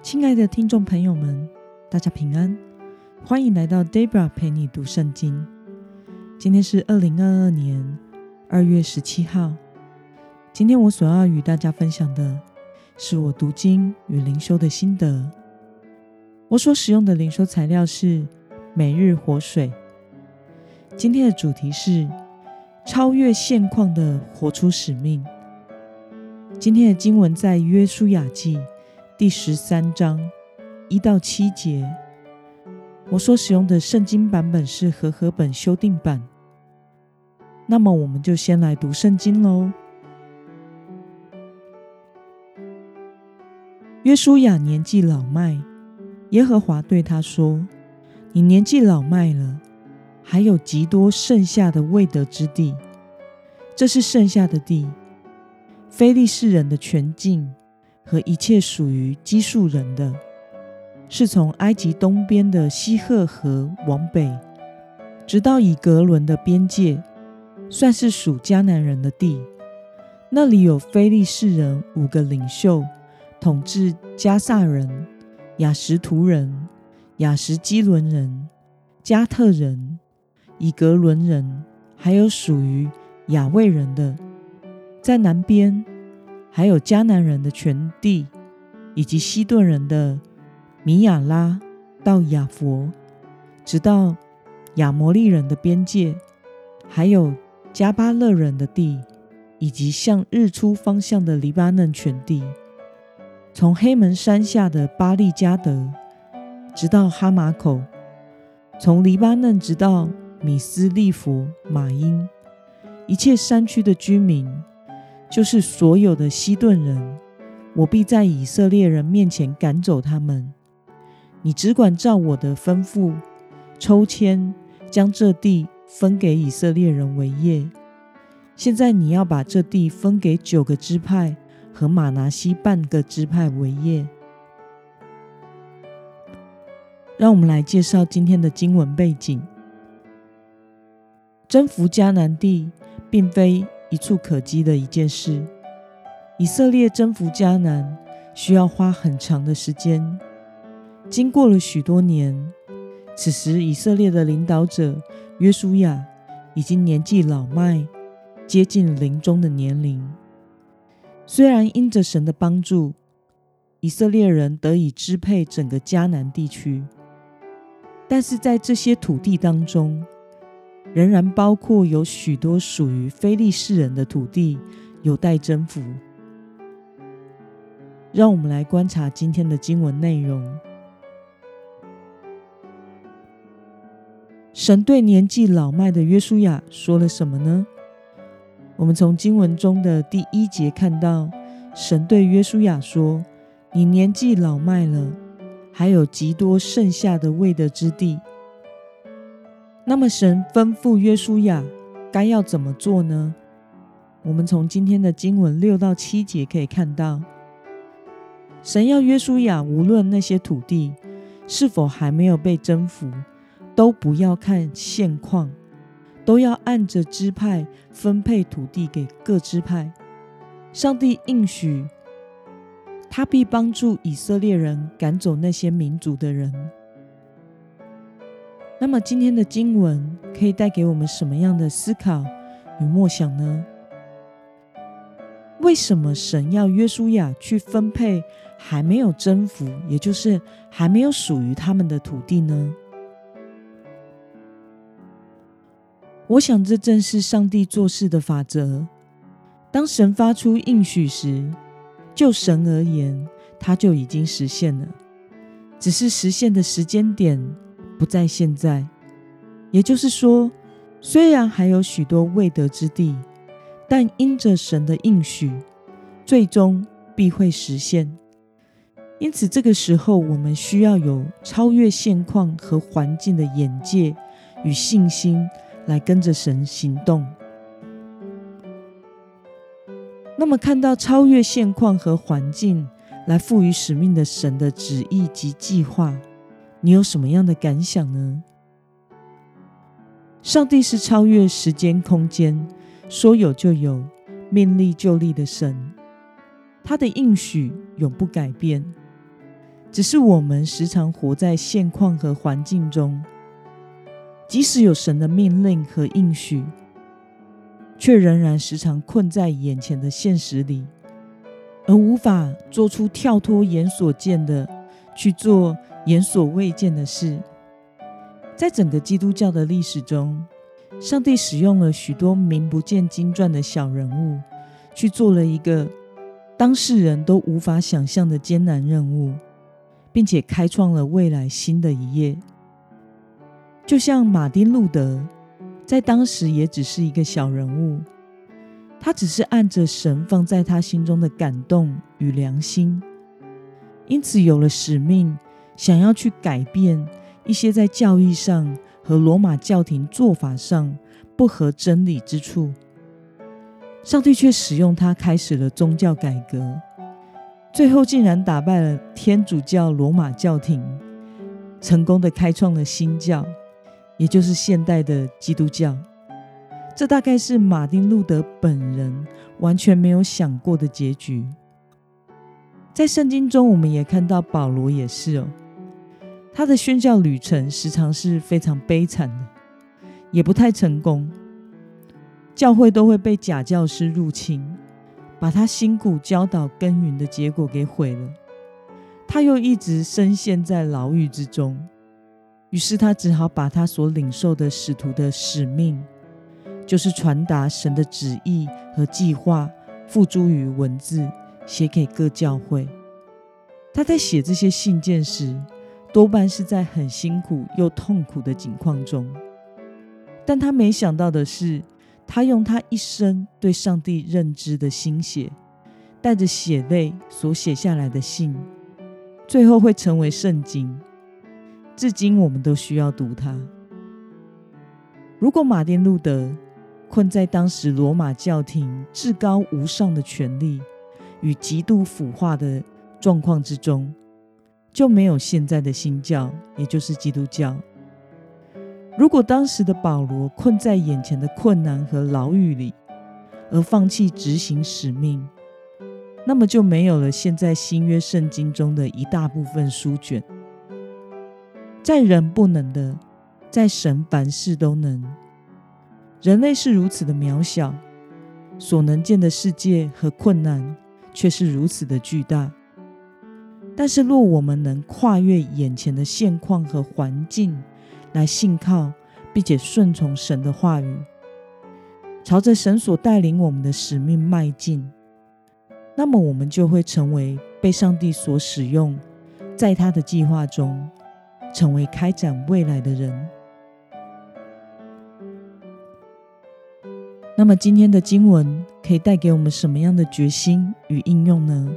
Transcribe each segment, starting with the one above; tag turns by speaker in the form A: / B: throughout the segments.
A: 亲爱的听众朋友们，大家平安，欢迎来到 Debra 陪你读圣经。今天是二零二二年二月十七号。今天我所要与大家分享的是我读经与灵修的心得。我所使用的灵修材料是每日活水。今天的主题是超越现况的活出使命。今天的经文在约书亚记。第十三章一到七节，我所使用的圣经版本是和合本修订版。那么，我们就先来读圣经喽。约书亚年纪老迈，耶和华对他说：“你年纪老迈了，还有极多剩下的未得之地。这是剩下的地，非利士人的全境。”和一切属于基述人的，是从埃及东边的西赫河往北，直到以格伦的边界，算是属迦南人的地。那里有非利士人五个领袖，统治加萨人、雅什图人、雅什基伦人、加特人、以格伦人，还有属于雅卫人的，在南边。还有迦南人的全地，以及西顿人的米亚拉到亚佛，直到亚摩利人的边界，还有加巴勒人的地，以及向日出方向的黎巴嫩全地，从黑门山下的巴利加德，直到哈马口，从黎巴嫩直到米斯利佛马因，一切山区的居民。就是所有的西顿人，我必在以色列人面前赶走他们。你只管照我的吩咐抽签，将这地分给以色列人为业。现在你要把这地分给九个支派和马拿西半个支派为业。让我们来介绍今天的经文背景：征服迦南地，并非。一触可及的一件事。以色列征服迦南需要花很长的时间，经过了许多年。此时，以色列的领导者约书亚已经年纪老迈，接近临终的年龄。虽然因着神的帮助，以色列人得以支配整个迦南地区，但是在这些土地当中，仍然包括有许多属于非利士人的土地有待征服。让我们来观察今天的经文内容。神对年纪老迈的约书亚说了什么呢？我们从经文中的第一节看到，神对约书亚说：“你年纪老迈了，还有极多剩下的未得之地。”那么，神吩咐约书亚该要怎么做呢？我们从今天的经文六到七节可以看到，神要约书亚，无论那些土地是否还没有被征服，都不要看现况，都要按着支派分配土地给各支派。上帝应许，他必帮助以色列人赶走那些民族的人。那么今天的经文可以带给我们什么样的思考与默想呢？为什么神要约书亚去分配还没有征服，也就是还没有属于他们的土地呢？我想这正是上帝做事的法则。当神发出应许时，就神而言，他就已经实现了，只是实现的时间点。不在现在，也就是说，虽然还有许多未得之地，但因着神的应许，最终必会实现。因此，这个时候我们需要有超越现况和环境的眼界与信心，来跟着神行动。那么，看到超越现况和环境来赋予使命的神的旨意及计划。你有什么样的感想呢？上帝是超越时间空间，说有就有，命立就立的神，他的应许永不改变。只是我们时常活在现况和环境中，即使有神的命令和应许，却仍然时常困在眼前的现实里，而无法做出跳脱眼所见的去做眼所未见的事。在整个基督教的历史中，上帝使用了许多名不见经传的小人物，去做了一个当事人都无法想象的艰难任务。并且开创了未来新的一页。就像马丁·路德，在当时也只是一个小人物，他只是按着神放在他心中的感动与良心，因此有了使命，想要去改变一些在教义上和罗马教廷做法上不合真理之处。上帝却使用他，开始了宗教改革。最后竟然打败了天主教罗马教廷，成功的开创了新教，也就是现代的基督教。这大概是马丁路德本人完全没有想过的结局。在圣经中，我们也看到保罗也是哦，他的宣教旅程时常是非常悲惨的，也不太成功，教会都会被假教师入侵。把他辛苦教导耕耘的结果给毁了，他又一直深陷在牢狱之中，于是他只好把他所领受的使徒的使命，就是传达神的旨意和计划，付诸于文字，写给各教会。他在写这些信件时，多半是在很辛苦又痛苦的境况中，但他没想到的是。他用他一生对上帝认知的心血，带着血泪所写下来的信，最后会成为圣经。至今我们都需要读它。如果马丁路德困在当时罗马教廷至高无上的权力与极度腐化的状况之中，就没有现在的新教，也就是基督教。如果当时的保罗困在眼前的困难和牢狱里，而放弃执行使命，那么就没有了现在新约圣经中的一大部分书卷。在人不能的，在神凡事都能。人类是如此的渺小，所能见的世界和困难却是如此的巨大。但是，若我们能跨越眼前的现况和环境，来信靠，并且顺从神的话语，朝着神所带领我们的使命迈进，那么我们就会成为被上帝所使用，在他的计划中，成为开展未来的人。那么今天的经文可以带给我们什么样的决心与应用呢？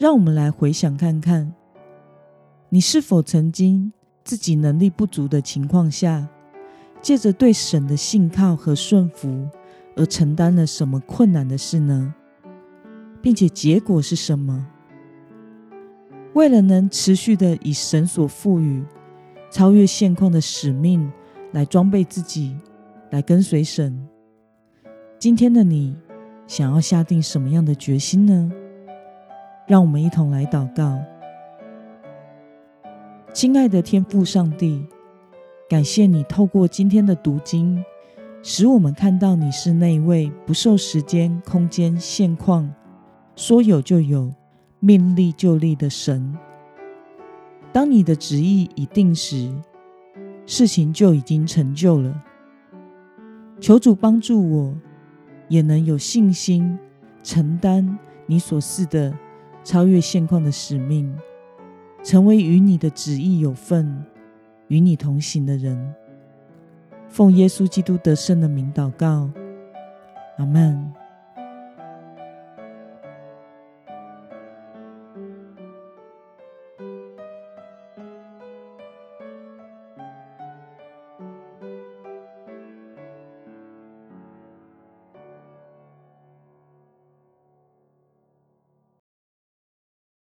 A: 让我们来回想看看，你是否曾经？自己能力不足的情况下，借着对神的信靠和顺服而承担了什么困难的事呢？并且结果是什么？为了能持续的以神所赋予、超越现况的使命来装备自己，来跟随神，今天的你想要下定什么样的决心呢？让我们一同来祷告。亲爱的天父上帝，感谢你透过今天的读经，使我们看到你是那位不受时间、空间、现况说有就有、命立就立的神。当你的旨意已定时，事情就已经成就了。求主帮助我，也能有信心承担你所示的超越现况的使命。成为与你的旨意有份、与你同行的人。奉耶稣基督得胜的名祷告，阿门。